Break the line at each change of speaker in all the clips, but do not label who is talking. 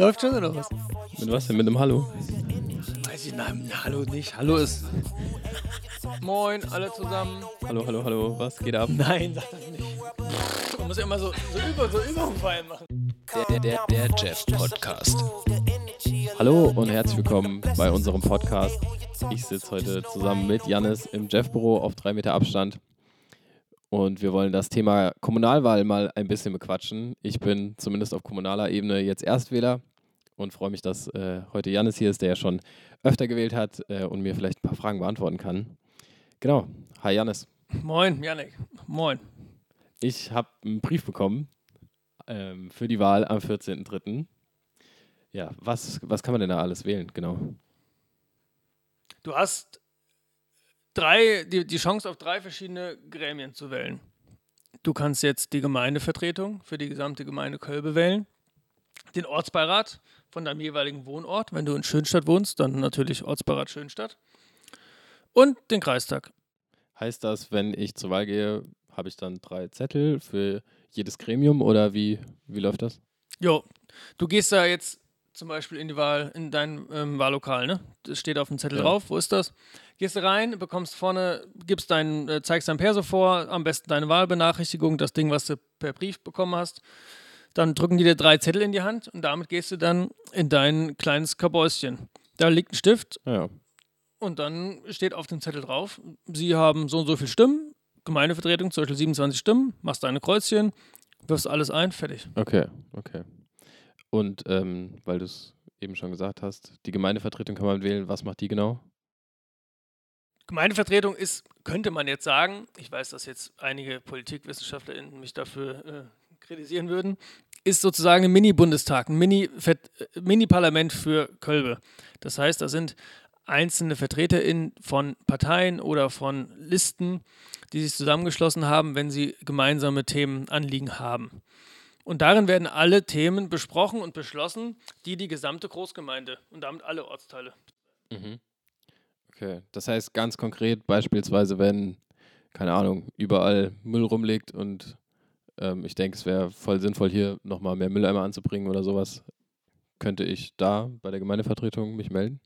Läuft schon oder was?
Mit was denn? Mit einem Hallo?
Weiß ich, nein, Hallo nicht. Hallo ist. Moin, alle zusammen.
Hallo, hallo, hallo. Was geht ab?
Nein, sag das nicht. Man muss ja immer so, so, über, so Übungsfallen machen.
Der, der, der Jeff Podcast.
Hallo und herzlich willkommen bei unserem Podcast. Ich sitze heute zusammen mit Jannis im Jeff-Büro auf drei Meter Abstand. Und wir wollen das Thema Kommunalwahl mal ein bisschen bequatschen. Ich bin zumindest auf kommunaler Ebene jetzt Erstwähler und freue mich, dass äh, heute Jannis hier ist, der ja schon öfter gewählt hat äh, und mir vielleicht ein paar Fragen beantworten kann. Genau. Hi Jannis.
Moin, Janik. Moin.
Ich habe einen Brief bekommen ähm, für die Wahl am 14.03. Ja, was, was kann man denn da alles wählen? Genau.
Du hast drei, die, die Chance auf drei verschiedene Gremien zu wählen. Du kannst jetzt die Gemeindevertretung für die gesamte Gemeinde Kölbe wählen, den Ortsbeirat von deinem jeweiligen Wohnort, wenn du in Schönstadt wohnst, dann natürlich Ortsbeirat Schönstadt und den Kreistag.
Heißt das, wenn ich zur Wahl gehe, habe ich dann drei Zettel für jedes Gremium oder wie, wie läuft das?
Jo, du gehst da jetzt zum Beispiel in die Wahl, in dein ähm, Wahllokal, ne? Das steht auf dem Zettel
Ja.
drauf. Wo ist das? Gehst du rein, bekommst vorne, gibst dein, äh, zeigst dein Perso vor, am besten deine Wahlbenachrichtigung, das Ding, was du per Brief bekommen hast. Dann drücken die dir drei Zettel in die Hand und damit gehst du dann in dein kleines Kabäuschen. Da liegt ein Stift
Ja,
und dann steht auf dem Zettel drauf, sie haben so und so viele Stimmen, Gemeindevertretung, zum Beispiel 27 Stimmen, machst deine Kreuzchen, wirfst alles ein, fertig.
okay, okay. Und ähm, weil du es eben schon gesagt hast, die Gemeindevertretung kann man wählen. Was macht die genau?
Gemeindevertretung ist, könnte man jetzt sagen, ich weiß, dass jetzt einige PolitikwissenschaftlerInnen mich dafür äh, kritisieren würden, ist sozusagen ein Mini-Bundestag, ein äh, Mini-Parlament für Kölbe. Das heißt, da sind einzelne VertreterInnen von Parteien oder von Listen, die sich zusammengeschlossen haben, wenn sie gemeinsame Themen, Anliegen haben. Und darin werden alle Themen besprochen und beschlossen, die die gesamte Großgemeinde und damit alle Ortsteile
Mhm. Okay, das heißt ganz konkret, beispielsweise, wenn, keine Ahnung, überall Müll rumliegt und ähm, ich denke, es wäre voll sinnvoll, hier nochmal mehr Mülleimer anzubringen oder sowas, könnte ich da bei der Gemeindevertretung mich melden?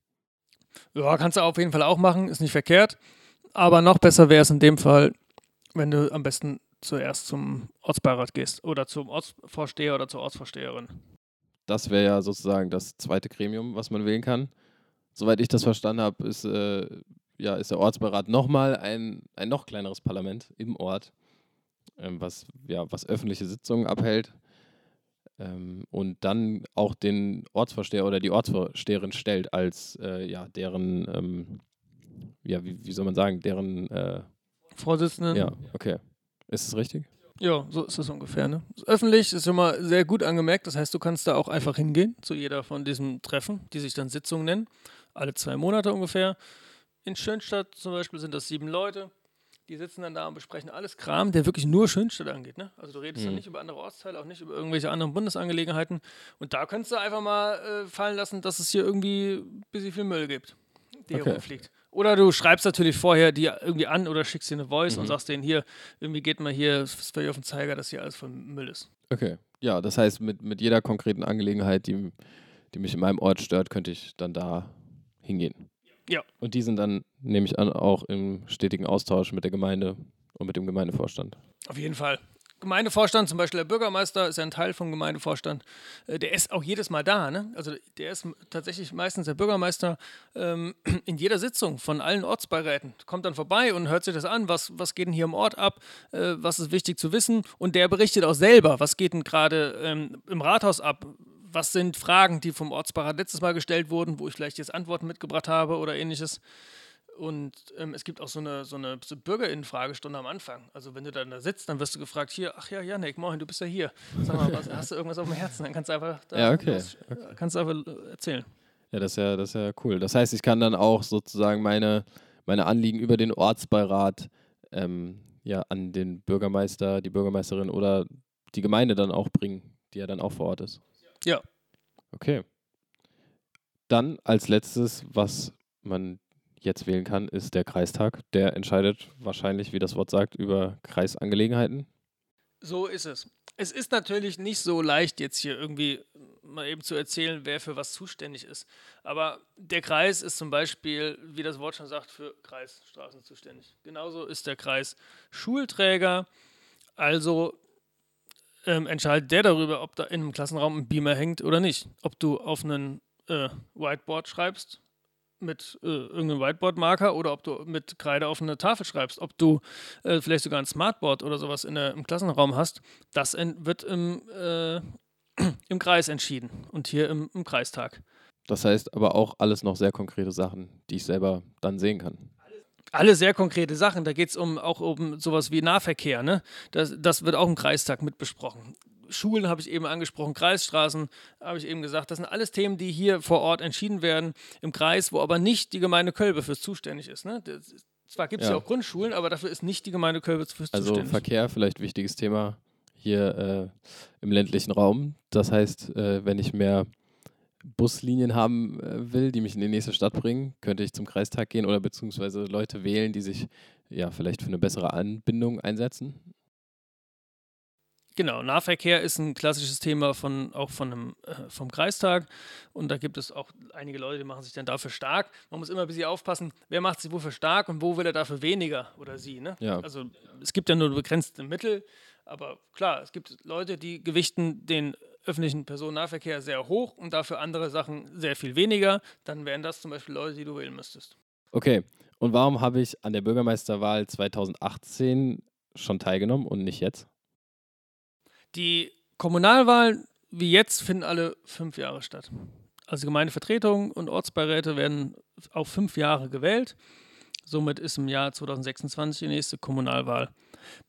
Ja, kannst du auf jeden Fall auch machen, ist nicht verkehrt. Aber noch besser wäre es in dem Fall, wenn du am besten zuerst zum Ortsbeirat gehst oder zum Ortsvorsteher oder zur Ortsvorsteherin.
Das wäre ja sozusagen das zweite Gremium, was man wählen kann. Soweit ich das verstanden habe, ist, äh, ja, ist der Ortsbeirat nochmal ein, ein noch kleineres Parlament im Ort, ähm, was, ja, was öffentliche Sitzungen abhält ähm, und dann auch den Ortsvorsteher oder die Ortsvorsteherin stellt als äh, ja, deren, ähm, ja, wie, wie soll man sagen, deren, äh,
Vorsitzenden.
ja, okay. Ist es richtig?
Ja, so ist es ungefähr. Ne? Ist öffentlich ist immer sehr gut angemerkt. Das heißt, du kannst da auch einfach hingehen zu jeder von diesen Treffen, die sich dann Sitzungen nennen. Alle zwei Monate ungefähr. In Schönstadt zum Beispiel sind das sieben Leute. Die sitzen dann da und besprechen alles Kram, der wirklich nur Schönstadt angeht. Ne? Also du redest dann
Mhm.
nicht über andere Ortsteile, auch nicht über irgendwelche anderen Bundesangelegenheiten. Und da könntest du einfach mal äh, fallen lassen, dass es hier irgendwie ein bisschen viel Müll gibt, der
Okay.
hier rumfliegt. Oder du schreibst natürlich vorher die irgendwie an oder schickst dir eine Voice und
Mhm.
sagst denen hier, irgendwie geht mal hier, es völlig auf den Zeiger, dass hier alles voll Müll ist.
Okay. Ja, das heißt, mit, mit jeder konkreten Angelegenheit, die, die mich in meinem Ort stört, könnte ich dann da hingehen.
Ja.
Und die sind dann, nehme ich an, auch im stetigen Austausch mit der Gemeinde und mit dem Gemeindevorstand.
Auf jeden Fall. Gemeindevorstand, zum Beispiel der Bürgermeister, ist ja ein Teil vom Gemeindevorstand. Äh, Der ist auch jedes Mal da. Ne? Also der ist tatsächlich meistens der Bürgermeister ähm, in jeder Sitzung von allen Ortsbeiräten. Kommt dann vorbei und hört sich das an, was, was geht denn hier im Ort ab, äh, was ist wichtig zu wissen. Und der berichtet auch selber, was geht denn gerade ähm, im Rathaus ab. Was sind Fragen, die vom Ortsbeirat letztes Mal gestellt wurden, wo ich vielleicht jetzt Antworten mitgebracht habe oder ähnliches. Und ähm, es gibt auch so eine, so eine so Bürgerinnenfragestunde am Anfang. Also wenn du dann da sitzt, dann wirst du gefragt, hier, ach ja, Janik, moin, du bist ja hier. Sag mal, was, hast du irgendwas auf dem Herzen? Dann kannst du einfach da
Ja, okay,
los- kannst du einfach äh, erzählen.
Ja, das ist ja, das ist ja cool. Das heißt, ich kann dann auch sozusagen meine, meine Anliegen über den Ortsbeirat ähm, ja, an den Bürgermeister, die Bürgermeisterin oder die Gemeinde dann auch bringen, die ja dann auch vor Ort ist.
Ja.
Okay. Dann als letztes, was man jetzt wählen kann, ist der Kreistag. Der entscheidet wahrscheinlich, wie das Wort sagt, über Kreisangelegenheiten.
So ist es. Es ist natürlich nicht so leicht, jetzt hier irgendwie mal eben zu erzählen, wer für was zuständig ist. Aber der Kreis ist zum Beispiel, wie das Wort schon sagt, für Kreisstraßen zuständig. Genauso ist der Kreis Schulträger. Also ähm, entscheidet der darüber, ob da in einem Klassenraum ein Beamer hängt oder nicht. Ob du auf einen äh, Whiteboard schreibst mit äh, irgendeinem Whiteboard-Marker oder ob du mit Kreide auf eine Tafel schreibst, ob du äh, vielleicht sogar ein Smartboard oder sowas in der, im Klassenraum hast, das wird im, äh, im Kreis entschieden und hier im, im Kreistag.
Das heißt aber auch alles noch sehr konkrete Sachen, die ich selber dann sehen kann
alle sehr konkrete Sachen. Da geht es um, auch um sowas wie Nahverkehr. Ne? Das, das wird auch im Kreistag mit besprochen. Schulen habe ich eben angesprochen, Kreisstraßen habe ich eben gesagt. Das sind alles Themen, die hier vor Ort entschieden werden im Kreis, wo aber nicht die Gemeinde Kölbe fürs zuständig ist. Ne? Das, zwar gibt es ja. ja. auch Grundschulen, aber dafür ist nicht die Gemeinde Kölbe fürs
also
zuständig.
Also Verkehr, vielleicht wichtiges Thema hier äh, im ländlichen Raum. Das heißt, äh, wenn ich mehr Buslinien haben äh, will, die mich in die nächste Stadt bringen, könnte ich zum Kreistag gehen oder beziehungsweise Leute wählen, die sich ja vielleicht für eine bessere Anbindung einsetzen.
Genau, Nahverkehr ist ein klassisches Thema von, auch von einem, äh, vom Kreistag. Und da gibt es auch einige Leute, die machen sich dann dafür stark. Man muss immer ein bisschen aufpassen, wer macht sich wofür stark und wo will er dafür weniger oder sie. Ne?
Ja.
Also es gibt ja nur begrenzte Mittel. Aber klar, es gibt Leute, die gewichten den öffentlichen Personennahverkehr sehr hoch und dafür andere Sachen sehr viel weniger. Dann wären das zum Beispiel Leute, die du wählen müsstest.
Okay, und warum habe ich an der Bürgermeisterwahl 2018 schon teilgenommen und nicht jetzt?
Die Kommunalwahlen wie jetzt finden alle fünf Jahre statt. Also Gemeindevertretungen und Ortsbeiräte werden auf fünf Jahre gewählt. Somit ist im Jahr 2026 die nächste Kommunalwahl.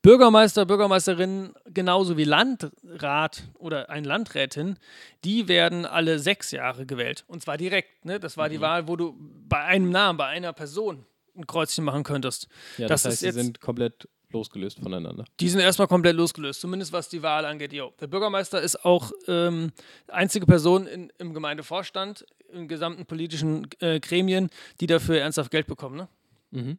Bürgermeister, Bürgermeisterinnen, genauso wie Landrat oder ein Landrätin, die werden alle sechs Jahre gewählt. Und zwar direkt. Ne? Das war mhm. die Wahl, wo du bei einem Namen, bei einer Person ein Kreuzchen machen könntest.
Ja, das, das heißt, sie sind komplett losgelöst voneinander.
Die sind erstmal komplett losgelöst, zumindest was die Wahl angeht. Jo. Der Bürgermeister ist auch ähm, einzige Person in, im Gemeindevorstand, in gesamten politischen äh, Gremien, die dafür ernsthaft Geld bekommen. Ne? Mhm.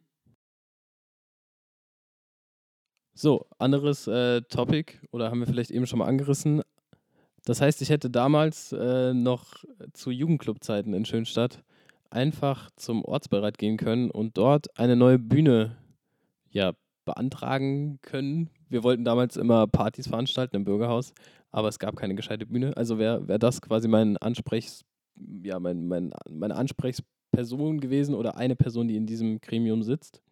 So, anderes äh, Topic, oder haben wir vielleicht eben schon mal angerissen. Das heißt, ich hätte damals äh, noch zu Jugendclubzeiten in Schönstadt einfach zum Ortsbeirat gehen können und dort eine neue Bühne ja, beantragen können. Wir wollten damals immer Partys veranstalten im Bürgerhaus, aber es gab keine gescheite Bühne. Also wäre wär das quasi mein Ansprechs, ja, mein, mein, meine Ansprechperson gewesen oder eine Person, die in diesem Gremium sitzt.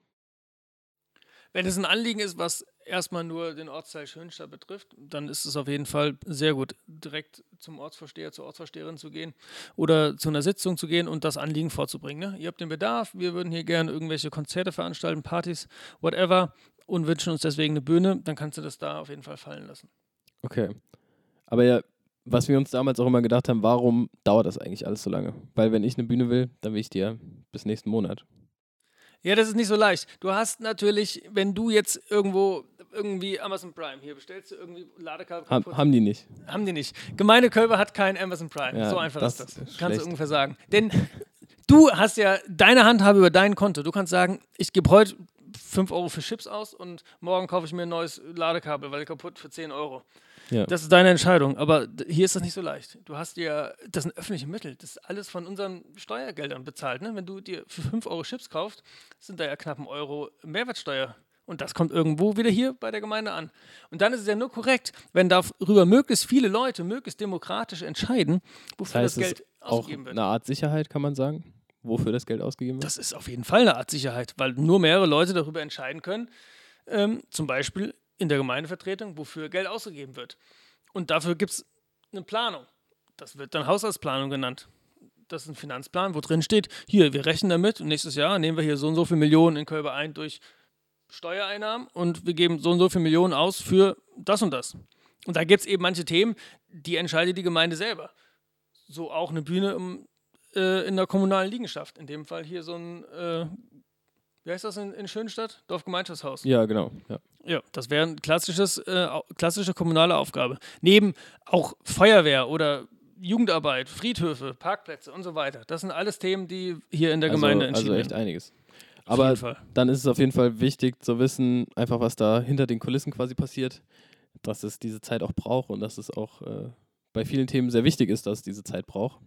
Wenn es ein Anliegen ist, was erstmal nur den Ortsteil Schönstadt betrifft, dann ist es auf jeden Fall sehr gut, direkt zum Ortsvorsteher, zur Ortsvorsteherin zu gehen oder zu einer Sitzung zu gehen und das Anliegen vorzubringen. Ne? Ihr habt den Bedarf, wir würden hier gerne irgendwelche Konzerte veranstalten, Partys, whatever und wünschen uns deswegen eine Bühne, dann kannst du das da auf jeden Fall fallen lassen.
Okay. Aber ja, was wir uns damals auch immer gedacht haben, warum dauert das eigentlich alles so lange? Weil wenn ich eine Bühne will, dann will ich die ja bis nächsten Monat.
Ja, das ist nicht so leicht. Du hast natürlich, wenn du jetzt irgendwo irgendwie Amazon Prime hier bestellst, du irgendwie Ladekabel.
Haben, haben die nicht.
Haben die nicht. Gemeinde Kölbe hat kein Amazon Prime. Ja, so einfach ist das. Ist kannst du ungefähr sagen. Denn du hast ja deine Handhabe über dein Konto. Du kannst sagen, ich gebe heute 5 Euro für Chips aus und morgen kaufe ich mir ein neues Ladekabel, weil kaputt für 10 Euro. Ja. Das ist deine Entscheidung. Aber hier ist das nicht so leicht. Du hast ja, das sind öffentliche Mittel. Das ist alles von unseren Steuergeldern bezahlt. Ne? Wenn du dir für 5 Euro Chips kaufst, sind da ja knapp ein Euro Mehrwertsteuer. Und das kommt irgendwo wieder hier bei der Gemeinde an. Und dann ist es ja nur korrekt, wenn darüber möglichst viele Leute möglichst demokratisch entscheiden, wofür das, heißt, das Geld ausgegeben wird.
Eine Art Sicherheit, kann man sagen, wofür das Geld ausgegeben wird?
Das ist auf jeden Fall eine Art Sicherheit, weil nur mehrere Leute darüber entscheiden können, ähm, zum Beispiel in der Gemeindevertretung, wofür Geld ausgegeben wird. Und dafür gibt es eine Planung. Das wird dann Haushaltsplanung genannt. Das ist ein Finanzplan, wo drin steht, hier, wir rechnen damit nächstes Jahr nehmen wir hier so und so viele Millionen in Kölbe ein durch Steuereinnahmen und wir geben so und so viele Millionen aus für das und das. Und da gibt es eben manche Themen, die entscheidet die Gemeinde selber. So auch eine Bühne im, äh, in der kommunalen Liegenschaft. In dem Fall hier so ein äh, wie heißt das in, in Schönstadt? Dorfgemeinschaftshaus.
Ja, genau. Ja,
ja das wäre eine klassisches, äh, klassische kommunale Aufgabe. Neben auch Feuerwehr oder Jugendarbeit, Friedhöfe, Parkplätze und so weiter. Das sind alles Themen, die hier in der
also,
Gemeinde entschieden
werden. Also echt einiges. Aber dann ist es auf jeden Fall wichtig zu wissen, einfach was da hinter den Kulissen quasi passiert. dass es diese Zeit auch braucht und dass es auch äh, bei vielen Themen sehr wichtig ist, dass es diese Zeit braucht.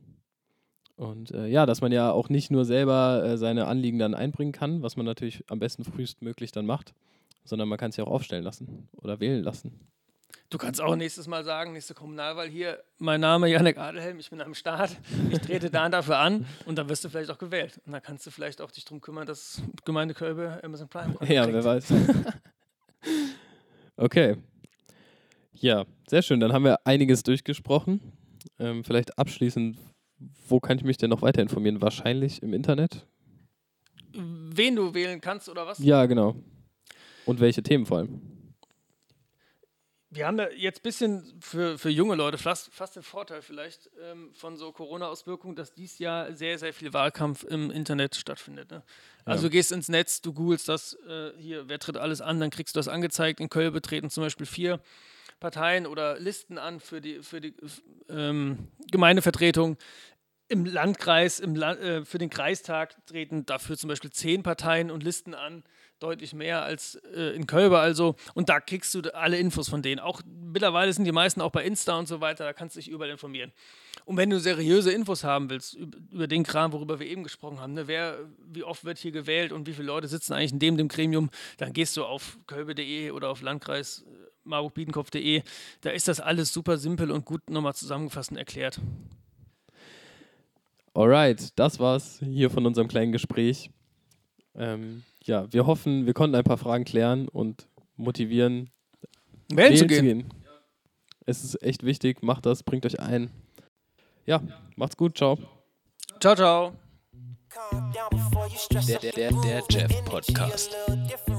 Und äh, ja, dass man ja auch nicht nur selber äh, seine Anliegen dann einbringen kann, was man natürlich am besten frühestmöglich dann macht, sondern man kann es ja auch aufstellen lassen oder wählen lassen.
Du kannst auch nächstes Mal sagen, nächste Kommunalwahl hier, mein Name Janek Adelhelm, ich bin am Start, ich trete da und dafür an und dann wirst du vielleicht auch gewählt. Und dann kannst du vielleicht auch dich darum kümmern, dass Gemeinde Kölbe Amazon Prime
Ja,
kriegt.
wer weiß. okay. Ja, sehr schön. Dann haben wir einiges durchgesprochen. Ähm, vielleicht abschließend, wo kann ich mich denn noch weiter informieren? Wahrscheinlich im Internet?
Wen du wählen kannst oder was?
Ja, genau. Und welche Themen vor allem?
Wir haben ja jetzt ein bisschen für, für junge Leute fast, fast den Vorteil vielleicht ähm, von so Corona-Auswirkungen, dass dies Jahr sehr, sehr viel Wahlkampf im Internet stattfindet. Ne? Also
Ja.
du gehst ins Netz, du googelst das äh, hier, wer tritt alles an, dann kriegst du das angezeigt. In Köln betreten zum Beispiel vier Parteien oder Listen an für die, für die ähm, Gemeindevertretung. Im Landkreis, im La äh, für den Kreistag treten dafür zum Beispiel zehn Parteien und Listen an, deutlich mehr als äh, in Kölbe also. Und da kriegst du alle Infos von denen. Auch mittlerweile sind die meisten auch bei Insta und so weiter, da kannst du dich überall informieren. Und wenn du seriöse Infos haben willst über, über den Kram, worüber wir eben gesprochen haben, ne, wer, wie oft wird hier gewählt und wie viele Leute sitzen eigentlich in dem, dem Gremium, dann gehst du auf kölbe.de oder auf Landkreis äh, marburg-biedenkopf.de. Da ist das alles super simpel und gut nochmal zusammengefasst und erklärt.
Alright, das war's hier von unserem kleinen Gespräch. Ähm, ja, wir hoffen, wir konnten ein paar Fragen klären und motivieren,
Wählen zu gehen.
Es ist echt wichtig, macht das, bringt euch ein. Ja, macht's gut, ciao.
Ciao, ciao.
Der, der, der, der Jeff Podcast.
Podcast.